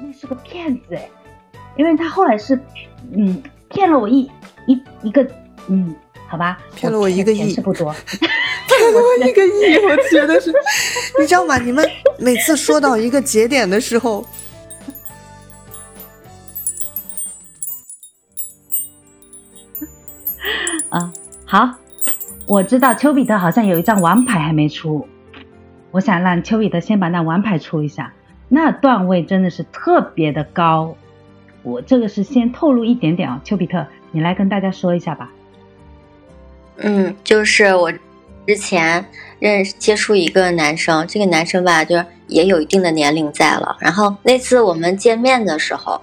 那是个骗子哎，因为他后来是嗯骗了我一一一个嗯，好吧，骗了我一个亿，是不多，骗了我一个亿，我觉得是，你知道吗？你们每次说到一个节点的时候。啊，好，我知道丘比特好像有一张王牌还没出，我想让丘比特先把那王牌出一下，那段位真的是特别的高，我这个是先透露一点点啊，丘比特，你来跟大家说一下吧。嗯，就是我之前认识接触一个男生，这个男生吧，就是也有一定的年龄在了，然后那次我们见面的时候，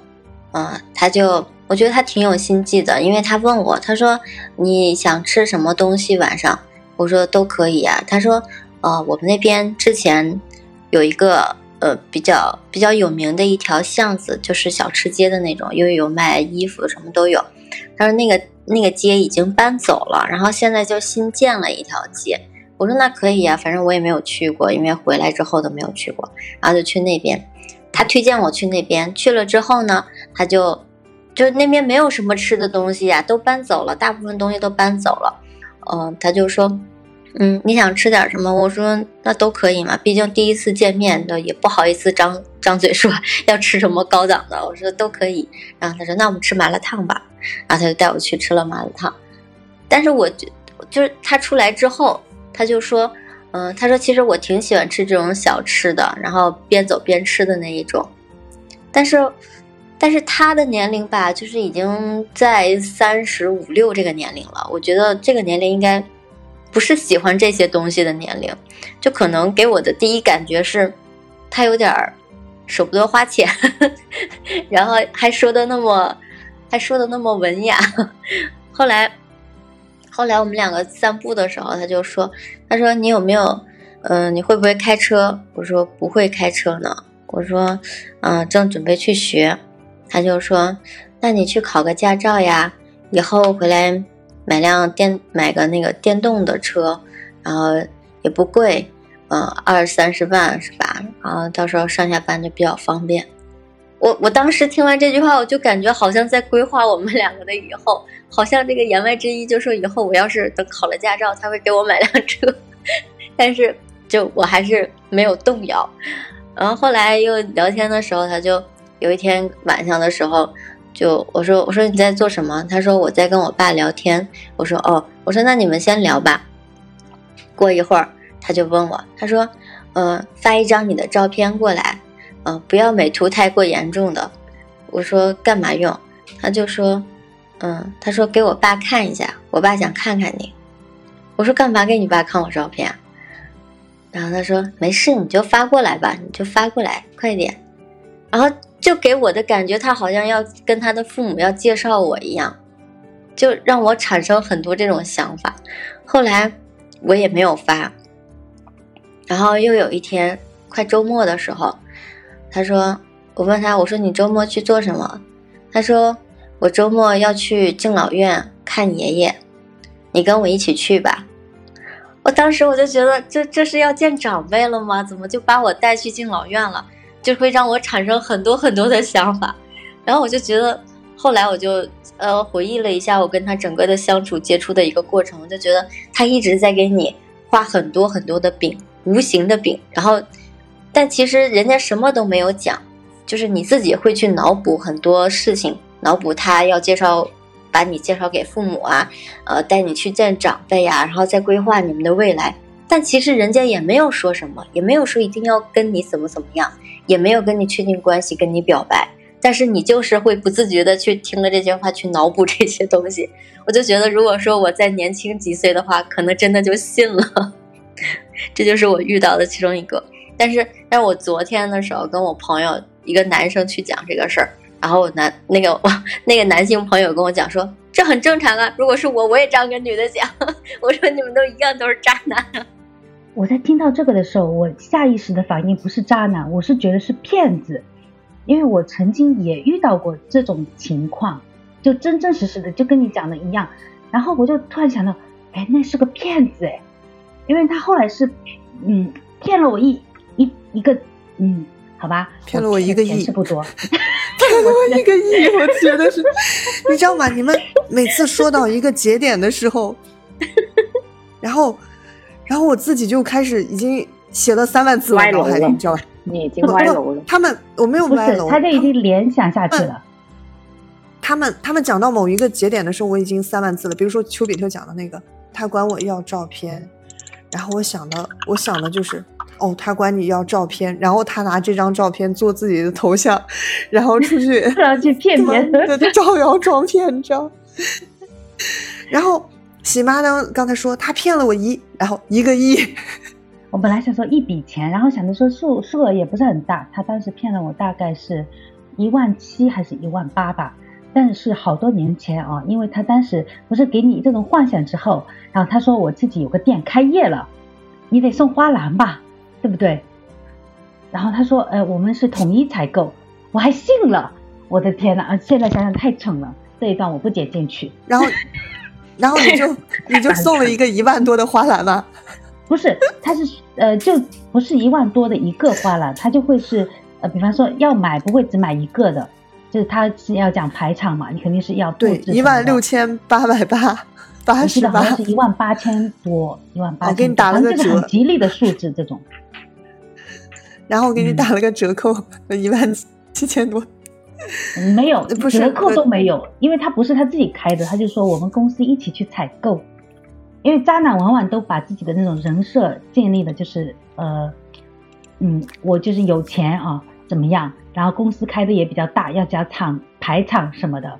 嗯，他就。我觉得他挺有心计的，因为他问我，他说你想吃什么东西晚上？我说都可以啊。他说，呃，我们那边之前有一个呃比较比较有名的一条巷子，就是小吃街的那种，因为有卖衣服什么都有。他说那个那个街已经搬走了，然后现在就新建了一条街。我说那可以啊，反正我也没有去过，因为回来之后都没有去过，然后就去那边。他推荐我去那边，去了之后呢，他就。就那边没有什么吃的东西呀，都搬走了，大部分东西都搬走了。嗯，他就说，嗯，你想吃点什么？我说那都可以嘛，毕竟第一次见面的也不好意思张张嘴说 要吃什么高档的。我说都可以。然后他说那我们吃麻辣烫吧。然后他就带我去吃了麻辣烫。但是我就就是他出来之后，他就说，嗯，他说其实我挺喜欢吃这种小吃的，然后边走边吃的那一种。但是。但是他的年龄吧，就是已经在三十五六这个年龄了。我觉得这个年龄应该不是喜欢这些东西的年龄，就可能给我的第一感觉是，他有点舍不得花钱，然后还说的那么，还说的那么文雅。后来，后来我们两个散步的时候，他就说：“他说你有没有，嗯，你会不会开车？”我说：“不会开车呢。”我说：“嗯，正准备去学。”他就说：“那你去考个驾照呀，以后回来买辆电买个那个电动的车，然后也不贵，嗯，二三十万是吧？然后到时候上下班就比较方便。”我我当时听完这句话，我就感觉好像在规划我们两个的以后，好像这个言外之意就说以后我要是等考了驾照，他会给我买辆车，但是就我还是没有动摇。然后后来又聊天的时候，他就。有一天晚上的时候，就我说我说你在做什么？他说我在跟我爸聊天。我说哦，我说那你们先聊吧。过一会儿他就问我，他说，呃，发一张你的照片过来，嗯，不要美图太过严重的。我说干嘛用？他就说，嗯，他说给我爸看一下，我爸想看看你。我说干嘛给你爸看我照片？然后他说没事，你就发过来吧，你就发过来，快点。然后。就给我的感觉，他好像要跟他的父母要介绍我一样，就让我产生很多这种想法。后来我也没有发。然后又有一天快周末的时候，他说：“我问他，我说你周末去做什么？”他说：“我周末要去敬老院看爷爷，你跟我一起去吧。”我当时我就觉得，这这是要见长辈了吗？怎么就把我带去敬老院了？就会让我产生很多很多的想法，然后我就觉得，后来我就呃回忆了一下我跟他整个的相处接触的一个过程，我就觉得他一直在给你画很多很多的饼，无形的饼，然后，但其实人家什么都没有讲，就是你自己会去脑补很多事情，脑补他要介绍，把你介绍给父母啊，呃带你去见长辈呀，然后再规划你们的未来，但其实人家也没有说什么，也没有说一定要跟你怎么怎么样。也没有跟你确定关系，跟你表白，但是你就是会不自觉的去听了这些话，去脑补这些东西。我就觉得，如果说我再年轻几岁的话，可能真的就信了。这就是我遇到的其中一个。但是，但是我昨天的时候跟我朋友一个男生去讲这个事儿，然后男那个我那个男性朋友跟我讲说，这很正常啊。如果是我，我也这样跟女的讲。我说你们都一样，都是渣男。我在听到这个的时候，我下意识的反应不是渣男，我是觉得是骗子，因为我曾经也遇到过这种情况，就真真实实的就跟你讲的一样。然后我就突然想到，哎，那是个骗子哎，因为他后来是嗯骗了我一一一个嗯，好吧？骗了我一个亿，钱是不多，骗了我一个亿，我觉得是，你知道吗？你们每次说到一个节点的时候，然后，然后我自己就开始已经写了三万字了，脑海里，你知道吧？你已经歪楼了。他们我没有歪楼，他就已经联想下去了。他们他们讲到某一个节点的时候，我已经三万字了。比如说丘比特讲的那个，他管我要照片，然后我想的，我想的就是，哦，他管你要照片，然后他拿这张照片做自己的头像，然后出去 去骗别人，招摇撞骗，你知道？然后喜妈呢，刚才说她骗了我一，然后一个亿。我本来想说一笔钱，然后想着说数数额也不是很大，他当时骗了我大概是一万七还是一万八吧。但是好多年前啊，因为他当时不是给你这种幻想之后，然后他说我自己有个店开业了，你得送花篮吧，对不对？然后他说，呃，我们是统一采购，我还信了。我的天呐，现在想想太蠢了，这一段我不剪进去。然后，然后你就 你就送了一个一万多的花篮吗？不是，它是呃，就不是一万多的一个花篮，它就会是呃，比方说要买不会只买一个的。就是它是要讲排场嘛，你肯定是要对一万六千八百八八十八，是一万八千多，一万八。我给你打了个折，很吉利的数字这种。然后我给你打了个折扣，一万七千多。没有，折扣都没有，因为他不是他自己开的，他就说我们公司一起去采购。因为渣男往往都把自己的那种人设建立的，就是呃，嗯，我就是有钱啊，怎么样？然后公司开的也比较大，要加厂排场什么的，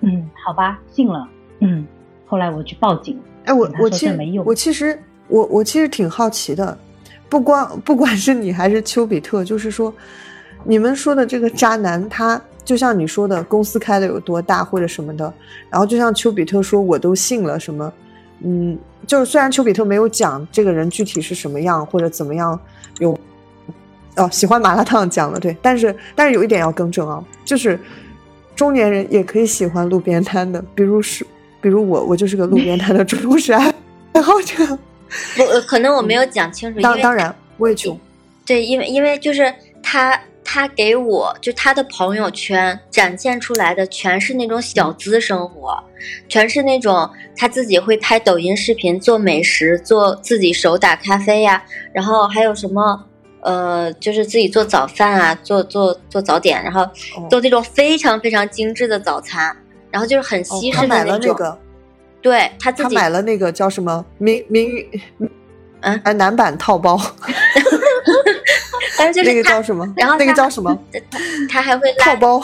嗯，好吧，信了，嗯，后来我去报警，哎，我我其实我其实我我其实挺好奇的，不光不管是你还是丘比特，就是说，你们说的这个渣男，他就像你说的，公司开的有多大或者什么的，然后就像丘比特说，我都信了什么，嗯，就是虽然丘比特没有讲这个人具体是什么样或者怎么样有。哦，喜欢麻辣烫讲了对，但是但是有一点要更正啊，就是中年人也可以喜欢路边摊的，比如是比如我，我就是个路边摊的主动式爱好者。不，可能我没有讲清楚。当当然，我也穷。对，因为因为就是他他给我就他的朋友圈展现出来的全是那种小资生活，全是那种他自己会拍抖音视频做美食，做自己手打咖啡呀，然后还有什么。呃，就是自己做早饭啊，做做做早点，然后做那种非常非常精致的早餐，然后就是很西式的那种。对他自己，他买了那个叫什么名名嗯，哎，男版套包。但是就是那个叫什么？然后那个叫什么？他还会 套包，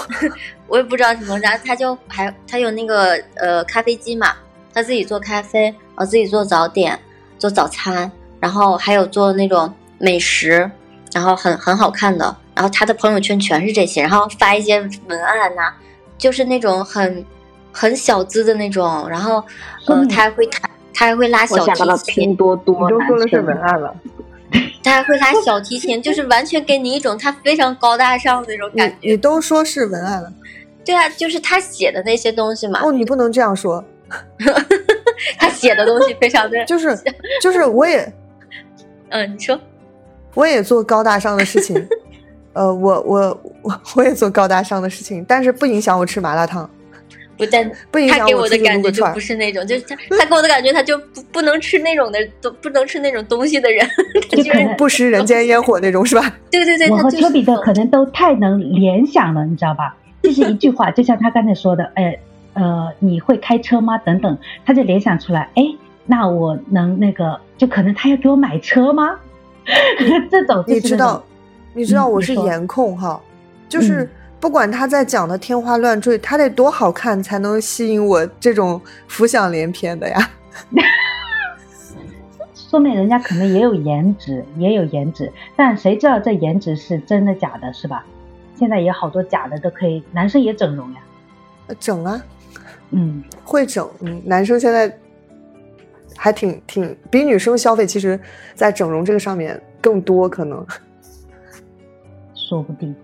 我也不知道什么。然后他就还他有那个呃咖啡机嘛，他自己做咖啡，然后自己做早点，做早餐，然后还有做那种美食。然后很很好看的，然后他的朋友圈全是这些，然后发一些文案呐，就是那种很很小资的那种，然后呃他还会他他还会拉小提琴，拼多多都说的是文案了，他还会拉小提琴，就是完全给你一种他非常高大上的那种感觉。你都说是文案了，对啊，就是他写的那些东西嘛。哦，你不能这样说，他写的东西非常的，就是就是我也，嗯，你说。我也做高大上的事情，呃，我我我我也做高大上的事情，但是不影响我吃麻辣烫。不但不影响我的感觉就不是那种，就是他他给我的感觉，他就不不能吃那种的，都不能吃那种东西的人，就是不食人间烟火那种，是吧？对对对，我和丘比特可能都太能联想了，你知道吧？就是一句话，就像他刚才说的，哎呃，你会开车吗？等等，他就联想出来，哎，那我能那个，就可能他要给我买车吗？这种你知道，你知道我是颜控哈，就是不管他在讲的天花乱坠，他得多好看才能吸引我这种浮想联翩的呀。说明人家可能也有颜值，也有颜值，但谁知道这颜值是真的假的，是吧？现在也好多假的都可以，男生也整容呀，整啊，嗯，会整，嗯，男生现在。还挺挺比女生消费，其实，在整容这个上面更多可能，说不定。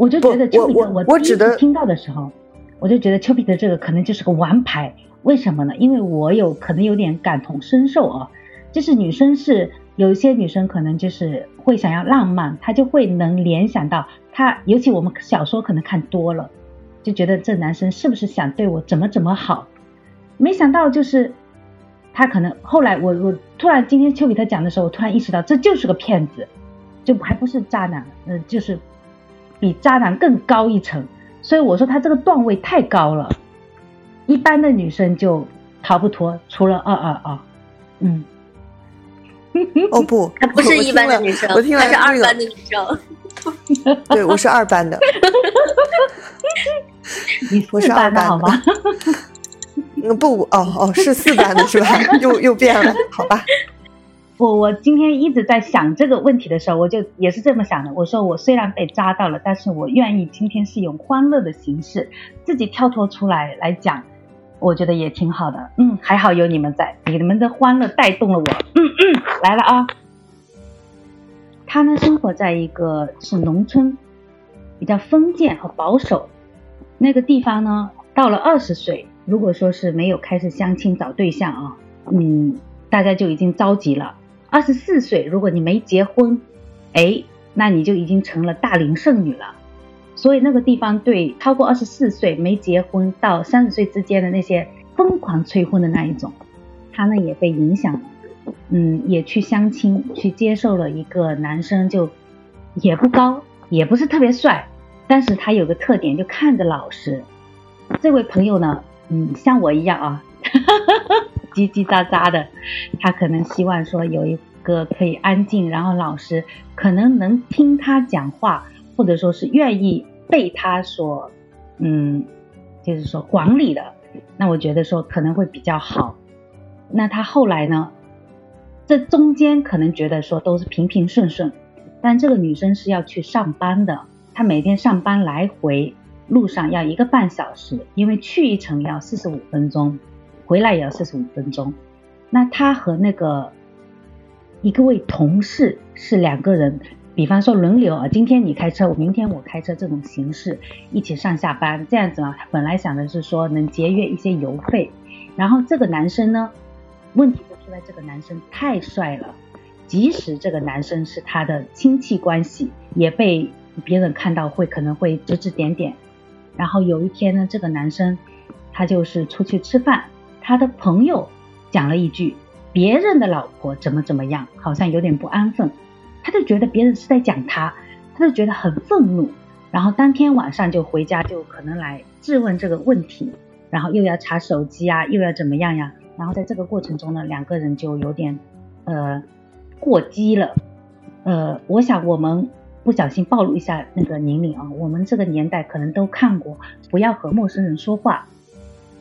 我就觉得丘比特，我我指的听到的时候，我就觉得丘比特这个可能就是个王牌。为什么呢？因为我有可能有点感同身受啊。就是女生是有一些女生可能就是会想要浪漫，她就会能联想到她，尤其我们小说可能看多了，就觉得这男生是不是想对我怎么怎么好？没想到就是他可能后来我我突然今天丘比特讲的时候，我突然意识到这就是个骗子，就还不是渣男，嗯，就是比渣男更高一层。所以我说他这个段位太高了，一般的女生就逃不脱，除了二二二，嗯。哦不，她不是一般的女生，我听了是二班的女生。对，我是二班的。你我是二班好吗？嗯不，哦哦，是四班的是吧？又又变了，好吧。我我今天一直在想这个问题的时候，我就也是这么想的。我说我虽然被扎到了，但是我愿意今天是用欢乐的形式自己跳脱出来来讲，我觉得也挺好的。嗯，还好有你们在，你们的欢乐带动了我。嗯嗯，来了啊。他呢，生活在一个是农村，比较封建和保守。那个地方呢，到了二十岁，如果说是没有开始相亲找对象啊，嗯，大家就已经着急了。二十四岁，如果你没结婚，哎，那你就已经成了大龄剩女了。所以那个地方对超过二十四岁没结婚到三十岁之间的那些疯狂催婚的那一种，他呢也被影响，嗯，也去相亲，去接受了一个男生，就也不高，也不是特别帅，但是他有个特点，就看着老实。这位朋友呢，嗯，像我一样啊。哈哈哈哈叽叽喳喳的，他可能希望说有一个可以安静，然后老师可能能听他讲话，或者说是愿意被他所，嗯，就是说管理的。那我觉得说可能会比较好。那他后来呢？这中间可能觉得说都是平平顺顺，但这个女生是要去上班的，她每天上班来回路上要一个半小时，因为去一程要四十五分钟。回来也要四十五分钟，那他和那个一个位同事是两个人，比方说轮流啊，今天你开车，我明天我开车这种形式一起上下班，这样子啊，本来想的是说能节约一些油费，然后这个男生呢，问题就出在这个男生太帅了，即使这个男生是他的亲戚关系，也被别人看到会可能会指指点点，然后有一天呢，这个男生他就是出去吃饭。他的朋友讲了一句：“别人的老婆怎么怎么样，好像有点不安分。”他就觉得别人是在讲他，他就觉得很愤怒。然后当天晚上就回家，就可能来质问这个问题，然后又要查手机啊，又要怎么样呀？然后在这个过程中呢，两个人就有点呃过激了。呃，我想我们不小心暴露一下那个年龄啊，我们这个年代可能都看过，不要和陌生人说话，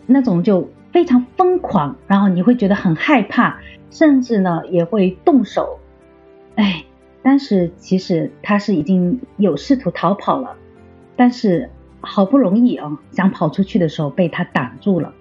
那种就。非常疯狂，然后你会觉得很害怕，甚至呢也会动手。哎，但是其实他是已经有试图逃跑了，但是好不容易啊想跑出去的时候被他挡住了，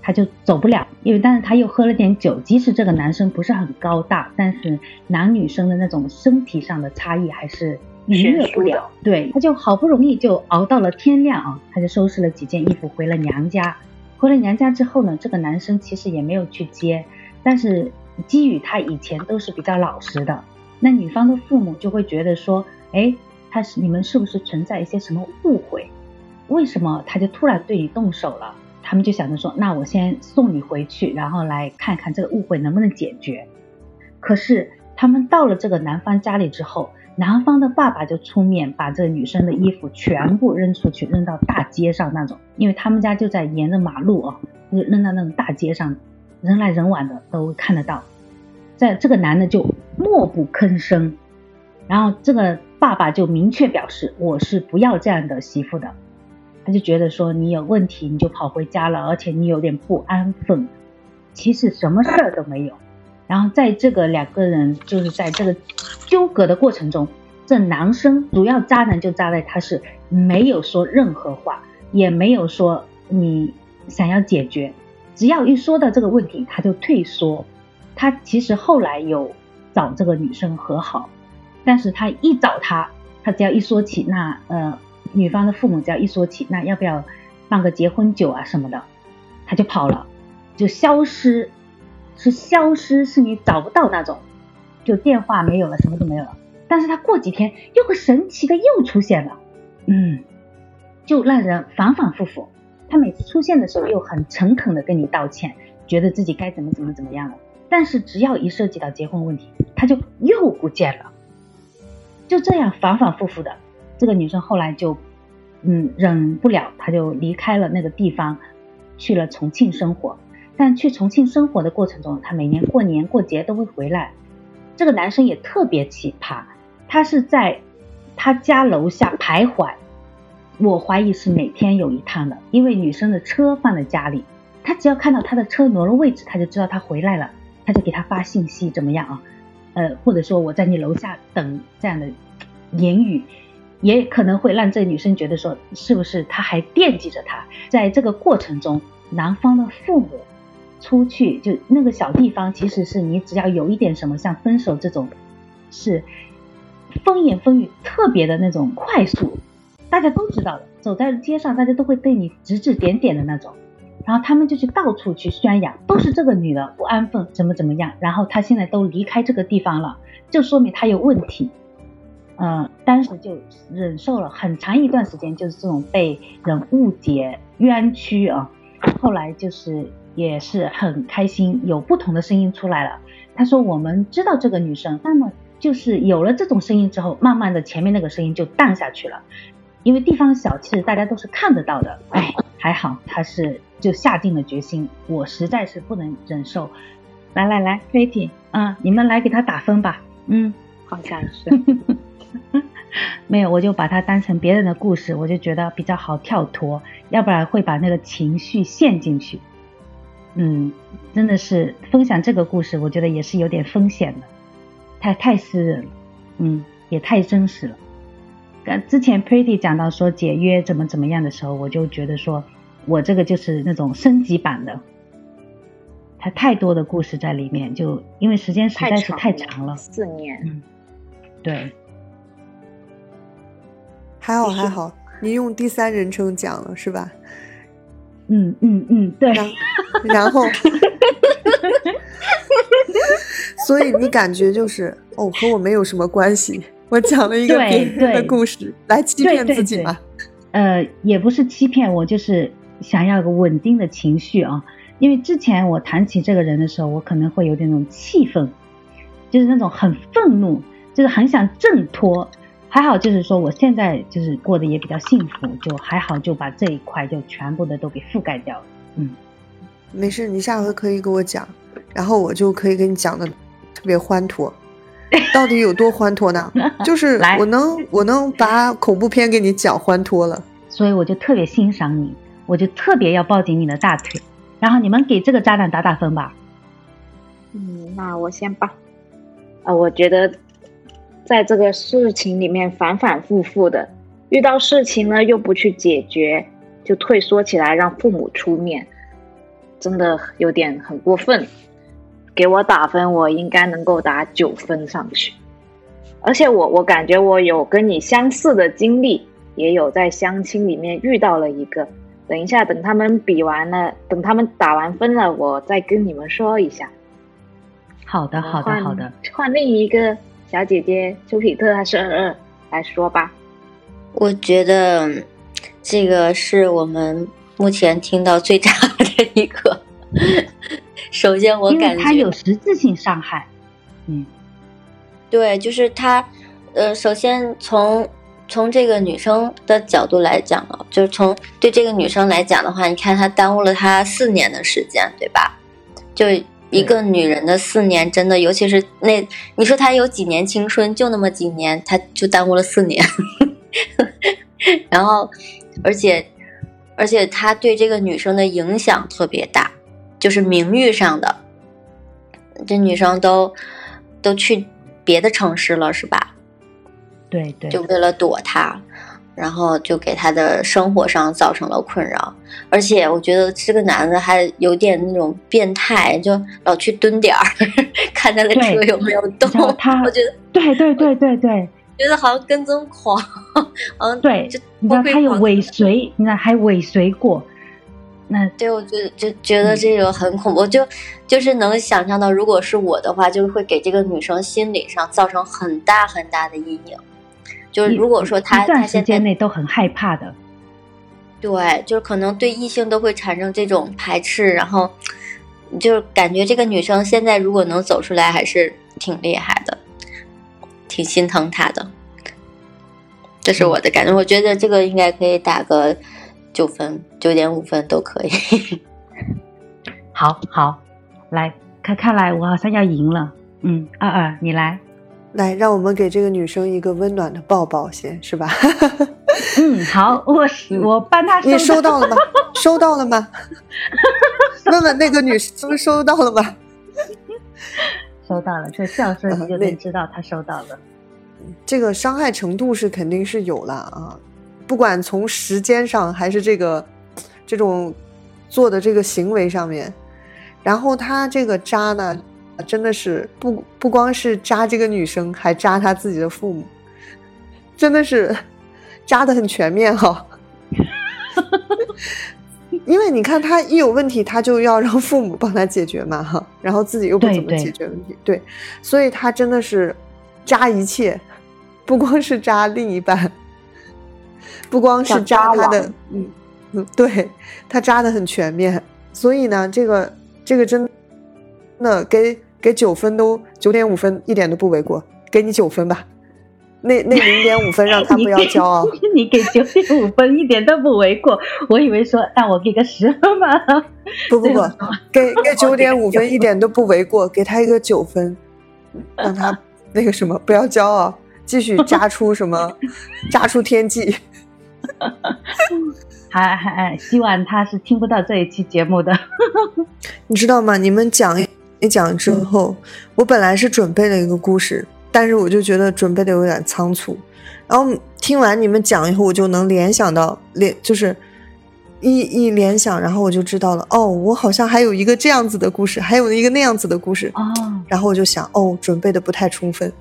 他就走不了。因为但是他又喝了点酒，即使这个男生不是很高大，但是男女生的那种身体上的差异还是逾越不了。对，他就好不容易就熬到了天亮啊，他就收拾了几件衣服回了娘家。回了娘家之后呢，这个男生其实也没有去接，但是基于他以前都是比较老实的，那女方的父母就会觉得说，哎，他是你们是不是存在一些什么误会？为什么他就突然对你动手了？他们就想着说，那我先送你回去，然后来看看这个误会能不能解决。可是他们到了这个男方家里之后。男方的爸爸就出面把这女生的衣服全部扔出去，扔到大街上那种，因为他们家就在沿着马路啊，就扔到那种大街上，人来人往的都看得到。在这个男的就默不吭声，然后这个爸爸就明确表示我是不要这样的媳妇的，他就觉得说你有问题你就跑回家了，而且你有点不安分，其实什么事儿都没有。然后在这个两个人就是在这个纠葛的过程中，这男生主要渣男就渣在他是没有说任何话，也没有说你想要解决，只要一说到这个问题他就退缩。他其实后来有找这个女生和好，但是他一找他，他只要一说起那呃女方的父母只要一说起那要不要办个结婚酒啊什么的，他就跑了，就消失。是消失，是你找不到那种，就电话没有了，什么都没有了。但是他过几天又会神奇的又出现了，嗯，就让人反反复复。他每次出现的时候又很诚恳的跟你道歉，觉得自己该怎么怎么怎么样了。但是只要一涉及到结婚问题，他就又不见了。就这样反反复复的，这个女生后来就，嗯，忍不了，她就离开了那个地方，去了重庆生活。但去重庆生活的过程中，他每年过年过节都会回来。这个男生也特别奇葩，他是在他家楼下徘徊。我怀疑是每天有一趟的，因为女生的车放在家里，他只要看到他的车挪了位置，他就知道他回来了，他就给他发信息，怎么样啊？呃，或者说我在你楼下等这样的言语，也可能会让这女生觉得说，是不是他还惦记着他？在这个过程中，男方的父母出去就那个小地方，其实是你只要有一点什么，像分手这种，是风言风语特别的那种快速。大家都知道的，走在街上，大家都会对你指指点点的那种，然后他们就去到处去宣扬，都是这个女的不安分，怎么怎么样，然后她现在都离开这个地方了，就说明她有问题。嗯，当时就忍受了很长一段时间，就是这种被人误解、冤屈啊。后来就是也是很开心，有不同的声音出来了。他说：“我们知道这个女生，那么就是有了这种声音之后，慢慢的前面那个声音就淡下去了。”因为地方小，其实大家都是看得到的。哎，还好他是就下定了决心，我实在是不能忍受。来来来，Kitty 啊，你们来给他打分吧。嗯，好像是。没有，我就把它当成别人的故事，我就觉得比较好跳脱，要不然会把那个情绪陷进去。嗯，真的是分享这个故事，我觉得也是有点风险的，太太私人了，嗯，也太真实了。之前 Pretty 讲到说解约怎么怎么样的时候，我就觉得说，我这个就是那种升级版的，它太多的故事在里面，就因为时间实在是太长了，四年，嗯，对，还好还好，你用第三人称讲了是吧？嗯嗯嗯，对，然后，所以你感觉就是哦，和我没有什么关系。我讲了一个别人的故事来欺骗自己吗？呃，也不是欺骗，我就是想要个稳定的情绪啊。因为之前我谈起这个人的时候，我可能会有点那种气愤，就是那种很愤怒，就是很想挣脱。还好就是说我现在就是过得也比较幸福，就还好就把这一块就全部的都给覆盖掉了。嗯，没事，你下回可以给我讲，然后我就可以给你讲的特别欢脱。到底有多欢脱呢？就是我能我能把恐怖片给你讲欢脱了，所以我就特别欣赏你，我就特别要抱紧你的大腿。然后你们给这个渣男打打分吧。嗯，那我先吧。呃，我觉得在这个事情里面反反复复的，遇到事情呢又不去解决，就退缩起来让父母出面，真的有点很过分。给我打分，我应该能够打九分上去。而且我我感觉我有跟你相似的经历，也有在相亲里面遇到了一个。等一下，等他们比完了，等他们打完分了，我再跟你们说一下。好的，好的，好的。换另一个小姐姐丘比特还是二二来说吧。我觉得这个是我们目前听到最渣的一个。首先，我感觉他有实质性伤害。嗯，对，就是他，呃，首先从从这个女生的角度来讲啊，就是从对这个女生来讲的话，你看他耽误了她四年的时间，对吧？就一个女人的四年，真的，尤其是那你说她有几年青春，就那么几年，她就耽误了四年。然后，而且而且他对这个女生的影响特别大。就是名誉上的，这女生都都去别的城市了，是吧？对对，就为了躲他，然后就给他的生活上造成了困扰。而且我觉得这个男的还有点那种变态，就老去蹲点儿，看他的车有没有动。他，我觉得对对对对对，觉得好像跟踪狂。嗯，对，你知道他有尾随，你知道还尾随过。那对我就就觉得这个很恐怖，就就是能想象到，如果是我的话，就是会给这个女生心理上造成很大很大的阴影。就是如果说他他现在内都很害怕的，对，就是可能对异性都会产生这种排斥，然后就是感觉这个女生现在如果能走出来，还是挺厉害的，挺心疼她的。这是我的感觉，我觉得这个应该可以打个九分，九点五分都可以。好好，来看，看来我好像要赢了。嗯，二二，你来，来，让我们给这个女生一个温暖的抱抱，先是吧？嗯，好，我我帮她。你收到了吗？收到了吗？问问那个女生收到了吗？收到了，这笑声你就能知道她收到了。这个伤害程度是肯定是有了啊，不管从时间上还是这个这种做的这个行为上面，然后他这个渣呢，真的是不不光是扎这个女生，还扎他自己的父母，真的是扎的很全面哈。因为你看他一有问题，他就要让父母帮他解决嘛哈，然后自己又不怎么解决问题，对，所以他真的是扎一切。不光是扎另一半，不光是扎他的，嗯嗯，对他扎的很全面，所以呢，这个这个真的给给九分都九点五分一点都不为过，给你九分吧，那那零点五分让他不要骄傲，你给九点五分一点都不为过，我以为说让我给个十分吧，不 不不，给给九点五分一点都不为过，给他一个九分，让他 那个什么不要骄傲。继续扎出什么？扎出天际？还还希望他是听不到这一期节目的。你知道吗？你们讲一讲之后，我本来是准备了一个故事，但是我就觉得准备的有点仓促。然后听完你们讲以后，我就能联想到联，就是一一联想，然后我就知道了。哦，我好像还有一个这样子的故事，还有一个那样子的故事。哦，然后我就想，哦，准备的不太充分。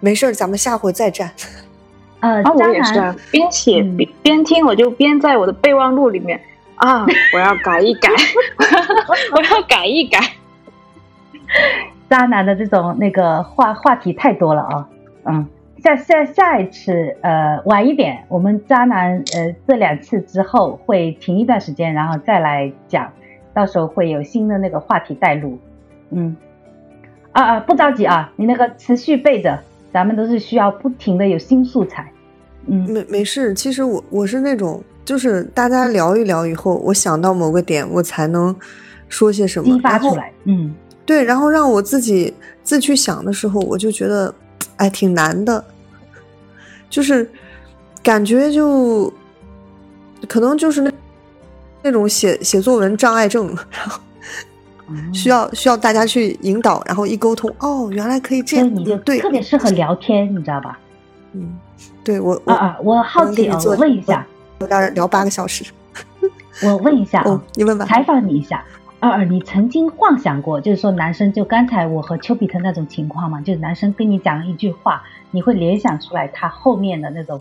没事儿，咱们下回再战。呃，我也是边写边边听，我就边在我的备忘录里面啊，我要改一改，我要改一改。渣男的这种那个话话题太多了啊，嗯，下下下一次呃晚一点，我们渣男呃这两次之后会停一段时间，然后再来讲，到时候会有新的那个话题带入。嗯，啊啊不着急啊，你那个持续备着。咱们都是需要不停的有新素材，嗯，没没事。其实我我是那种，就是大家聊一聊以后，我想到某个点，我才能说些什么，激发出来。嗯，对。然后让我自己自去想的时候，我就觉得，哎，挺难的，就是感觉就可能就是那那种写写作文障碍症，然后。需要需要大家去引导，然后一沟通，哦，原来可以这样，你就对，特别适合聊天，你知道吧？嗯，对我啊啊，我好奇啊，我问一下，我大聊八个小时，我问一下啊，你问吧，采访你一下，二二，你曾经幻想过，就是说男生就刚才我和丘比特那种情况嘛？就是男生跟你讲了一句话，你会联想出来他后面的那种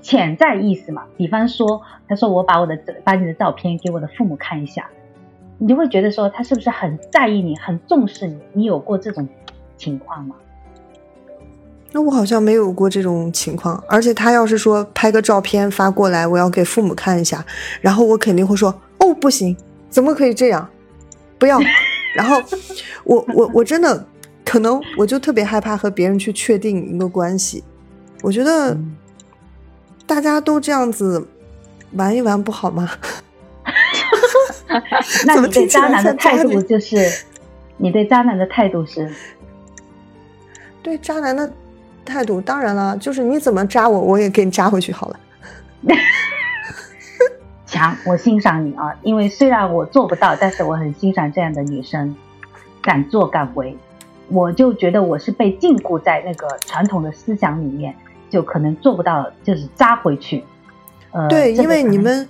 潜在意思嘛？比方说，他说我把我的把你的照片给我的父母看一下。你就会觉得说他是不是很在意你，很重视你？你有过这种情况吗？那我好像没有过这种情况。而且他要是说拍个照片发过来，我要给父母看一下，然后我肯定会说：“哦，不行，怎么可以这样？不要。”然后我我我真的可能我就特别害怕和别人去确定一个关系。我觉得大家都这样子玩一玩不好吗？那你对渣男的态度就是，你对渣男的态度是？对渣男的态度，当然了，就是你怎么扎我，我也给你扎回去好了。强，我欣赏你啊！因为虽然我做不到，但是我很欣赏这样的女生，敢作敢为。我就觉得我是被禁锢在那个传统的思想里面，就可能做不到，就是扎回去。呃，对，因为你们。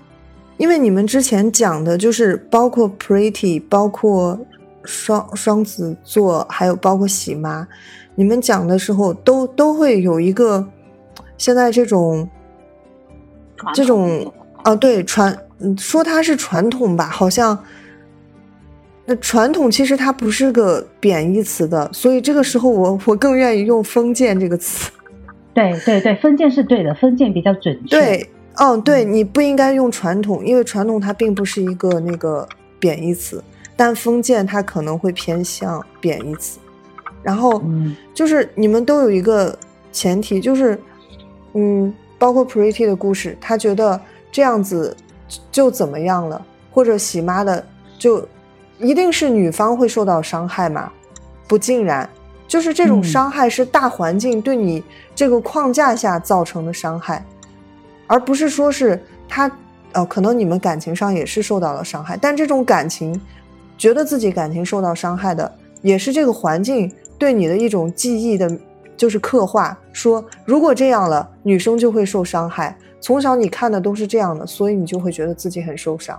因为你们之前讲的就是包括 Pretty，包括双双子座，还有包括喜妈，你们讲的时候都都会有一个现在这种这种啊，对传，说它是传统吧，好像。那传统其实它不是个贬义词的，所以这个时候我我更愿意用封建这个词。对对对，封建是对的，封建比较准确。对，嗯，对，你不应该用传统，因为传统它并不是一个那个贬义词，但封建它可能会偏向贬义词。然后，就是你们都有一个前提，就是，嗯，包括 Pretty 的故事，他觉得这样子就怎么样了，或者喜妈的就。一定是女方会受到伤害吗？不尽然，就是这种伤害是大环境对你这个框架下造成的伤害，而不是说是他，呃，可能你们感情上也是受到了伤害，但这种感情，觉得自己感情受到伤害的，也是这个环境对你的一种记忆的，就是刻画，说如果这样了，女生就会受伤害，从小你看的都是这样的，所以你就会觉得自己很受伤。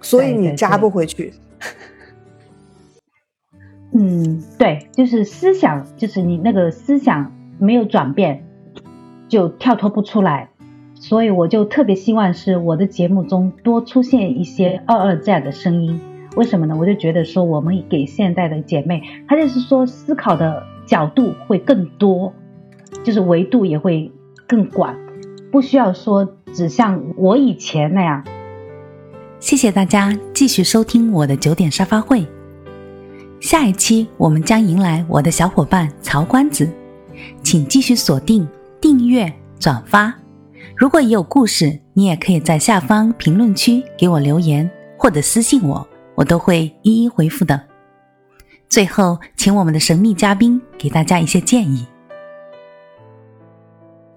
所以你扎不回去。嗯，对，就是思想，就是你那个思想没有转变，就跳脱不出来。所以我就特别希望是我的节目中多出现一些二二这样的声音。为什么呢？我就觉得说，我们给现在的姐妹，她就是说思考的角度会更多，就是维度也会更广，不需要说只像我以前那样。谢谢大家继续收听我的九点沙发会。下一期我们将迎来我的小伙伴曹关子，请继续锁定、订阅、转发。如果也有故事，你也可以在下方评论区给我留言或者私信我，我都会一一回复的。最后，请我们的神秘嘉宾给大家一些建议。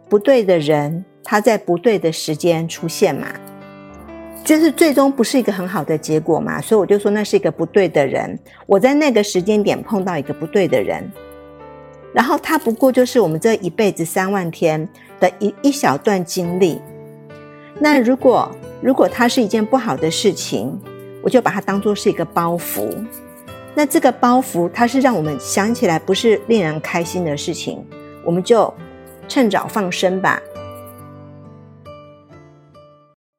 不对的人，他在不对的时间出现嘛？就是最终不是一个很好的结果嘛，所以我就说那是一个不对的人。我在那个时间点碰到一个不对的人，然后他不过就是我们这一辈子三万天的一一小段经历。那如果如果它是一件不好的事情，我就把它当做是一个包袱。那这个包袱它是让我们想起来不是令人开心的事情，我们就趁早放生吧。